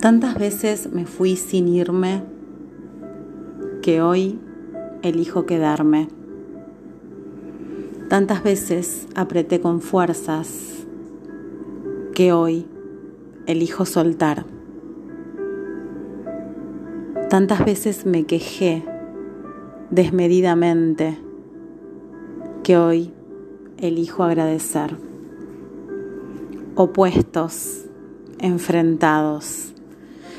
Tantas veces me fui sin irme que hoy elijo quedarme. Tantas veces apreté con fuerzas que hoy elijo soltar. Tantas veces me quejé desmedidamente que hoy elijo agradecer. Opuestos, enfrentados,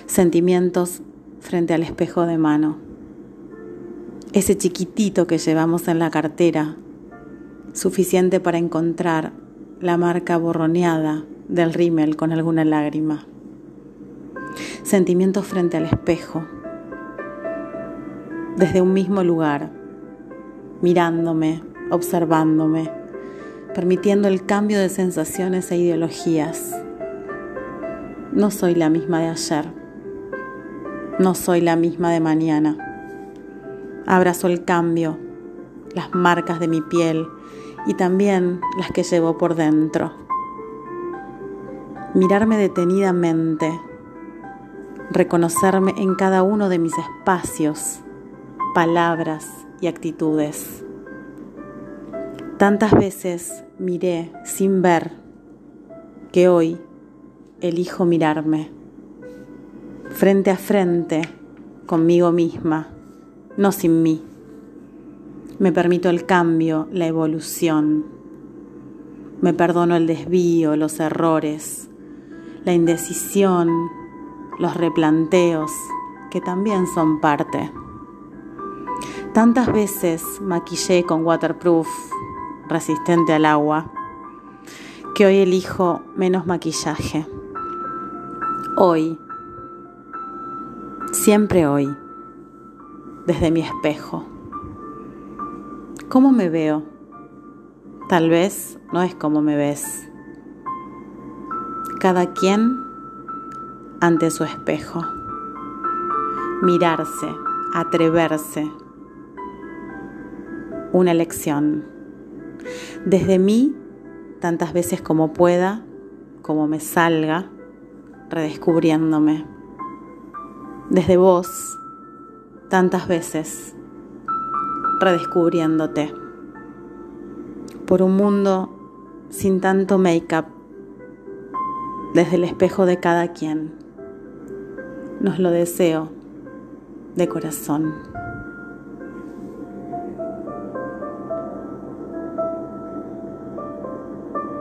sentimientos frente al espejo de mano. Ese chiquitito que llevamos en la cartera, suficiente para encontrar la marca borroneada del rímel con alguna lágrima. Sentimientos frente al espejo, desde un mismo lugar, mirándome, observándome, permitiendo el cambio de sensaciones e ideologías. No soy la misma de ayer, no soy la misma de mañana. Abrazo el cambio, las marcas de mi piel y también las que llevo por dentro. Mirarme detenidamente, reconocerme en cada uno de mis espacios, palabras y actitudes. Tantas veces miré sin ver que hoy elijo mirarme frente a frente conmigo misma, no sin mí. Me permito el cambio, la evolución. Me perdono el desvío, los errores, la indecisión, los replanteos, que también son parte. Tantas veces maquillé con waterproof, resistente al agua, que hoy elijo menos maquillaje. Hoy, siempre hoy, desde mi espejo. ¿Cómo me veo? Tal vez no es como me ves. Cada quien ante su espejo. Mirarse, atreverse. Una elección. Desde mí, tantas veces como pueda, como me salga, redescubriéndome. Desde vos, tantas veces, redescubriéndote. Por un mundo sin tanto make-up, desde el espejo de cada quien. Nos lo deseo de corazón.